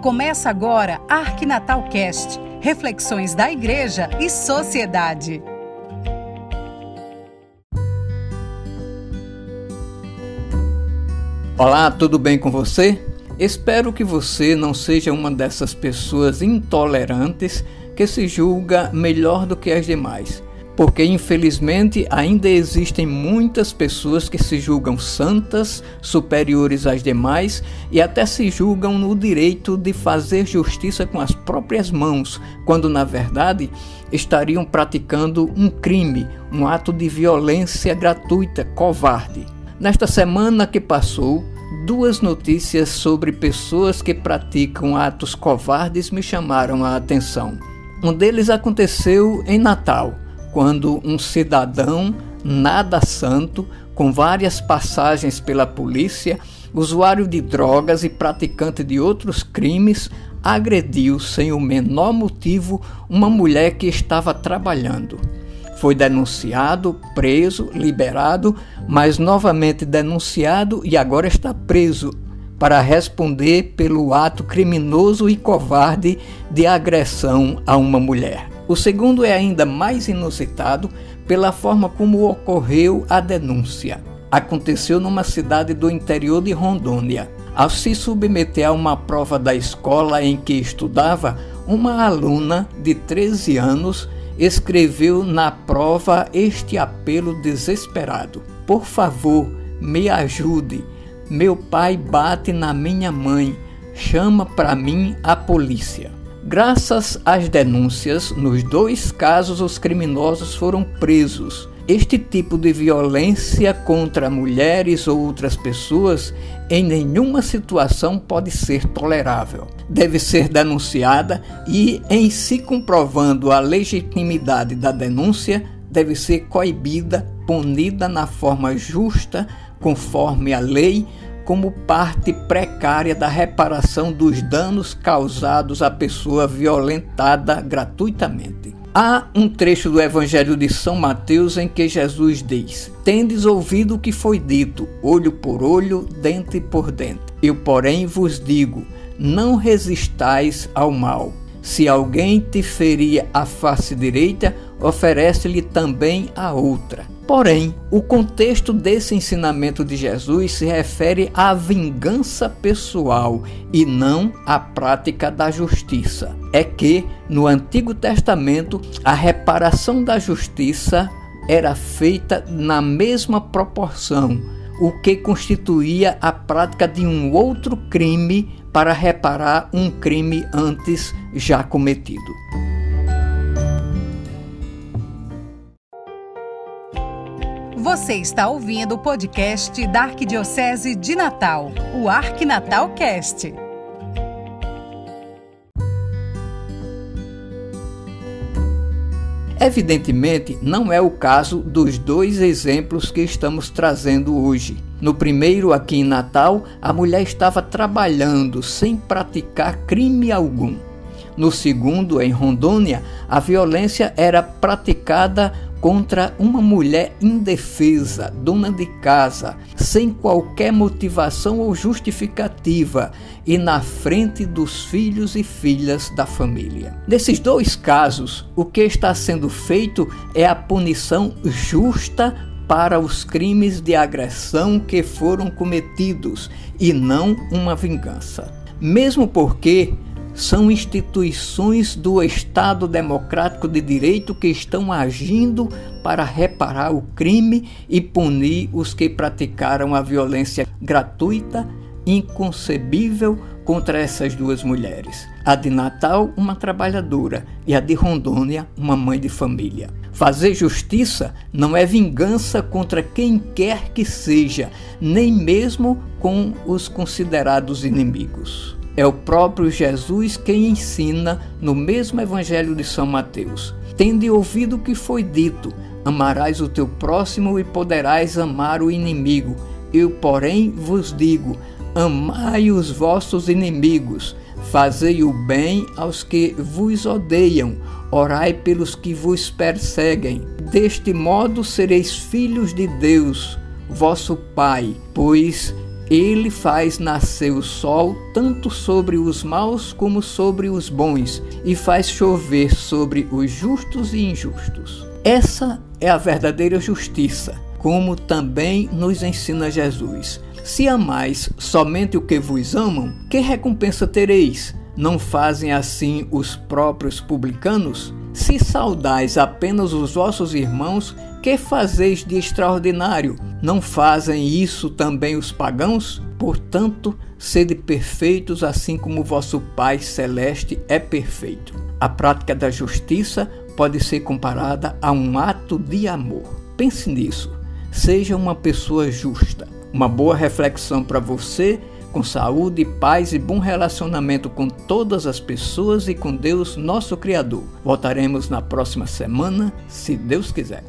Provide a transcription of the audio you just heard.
Começa agora Arquinatal Cast, reflexões da igreja e sociedade. Olá, tudo bem com você? Espero que você não seja uma dessas pessoas intolerantes que se julga melhor do que as demais porque infelizmente ainda existem muitas pessoas que se julgam santas, superiores às demais e até se julgam no direito de fazer justiça com as próprias mãos, quando na verdade estariam praticando um crime, um ato de violência gratuita, covarde. Nesta semana que passou, duas notícias sobre pessoas que praticam atos covardes me chamaram a atenção. Um deles aconteceu em Natal quando um cidadão nada santo, com várias passagens pela polícia, usuário de drogas e praticante de outros crimes, agrediu sem o menor motivo uma mulher que estava trabalhando. Foi denunciado, preso, liberado, mas novamente denunciado e agora está preso para responder pelo ato criminoso e covarde de agressão a uma mulher. O segundo é ainda mais inusitado pela forma como ocorreu a denúncia. Aconteceu numa cidade do interior de Rondônia. Ao se submeter a uma prova da escola em que estudava, uma aluna de 13 anos escreveu na prova este apelo desesperado: Por favor, me ajude. Meu pai bate na minha mãe. Chama para mim a polícia. Graças às denúncias, nos dois casos os criminosos foram presos. Este tipo de violência contra mulheres ou outras pessoas em nenhuma situação pode ser tolerável. Deve ser denunciada e, em se comprovando a legitimidade da denúncia, deve ser coibida, punida na forma justa, conforme a lei, como parte precária da reparação dos danos causados à pessoa violentada gratuitamente. Há um trecho do Evangelho de São Mateus em que Jesus diz: Tendes ouvido o que foi dito, olho por olho, dente por dente. Eu, porém, vos digo: não resistais ao mal. Se alguém te ferir a face direita, oferece-lhe também a outra. Porém, o contexto desse ensinamento de Jesus se refere à vingança pessoal e não à prática da justiça. É que, no Antigo Testamento, a reparação da justiça era feita na mesma proporção, o que constituía a prática de um outro crime para reparar um crime antes já cometido. Você está ouvindo o podcast da Arquidiocese de Natal, o Arquinatal Cast. Evidentemente, não é o caso dos dois exemplos que estamos trazendo hoje. No primeiro, aqui em Natal, a mulher estava trabalhando sem praticar crime algum. No segundo, em Rondônia, a violência era praticada contra uma mulher indefesa, dona de casa, sem qualquer motivação ou justificativa e na frente dos filhos e filhas da família. Nesses dois casos, o que está sendo feito é a punição justa para os crimes de agressão que foram cometidos e não uma vingança. Mesmo porque são instituições do Estado Democrático de Direito que estão agindo para reparar o crime e punir os que praticaram a violência gratuita, inconcebível contra essas duas mulheres. A de Natal, uma trabalhadora, e a de Rondônia, uma mãe de família. Fazer justiça não é vingança contra quem quer que seja, nem mesmo com os considerados inimigos. É o próprio Jesus quem ensina no mesmo Evangelho de São Mateus. Tende ouvido o que foi dito: amarás o teu próximo e poderás amar o inimigo. Eu, porém, vos digo: amai os vossos inimigos, fazei o bem aos que vos odeiam, orai pelos que vos perseguem. Deste modo sereis filhos de Deus, vosso Pai, pois ele faz nascer o sol tanto sobre os maus como sobre os bons, e faz chover sobre os justos e injustos. Essa é a verdadeira justiça, como também nos ensina Jesus. Se amais somente o que vos amam, que recompensa tereis? Não fazem assim os próprios publicanos? Se saudais apenas os vossos irmãos, que fazeis de extraordinário? Não fazem isso também os pagãos? Portanto, sede perfeitos, assim como vosso Pai Celeste é perfeito. A prática da justiça pode ser comparada a um ato de amor. Pense nisso. Seja uma pessoa justa. Uma boa reflexão para você com saúde, paz e bom relacionamento com todas as pessoas e com Deus, nosso Criador. Voltaremos na próxima semana, se Deus quiser.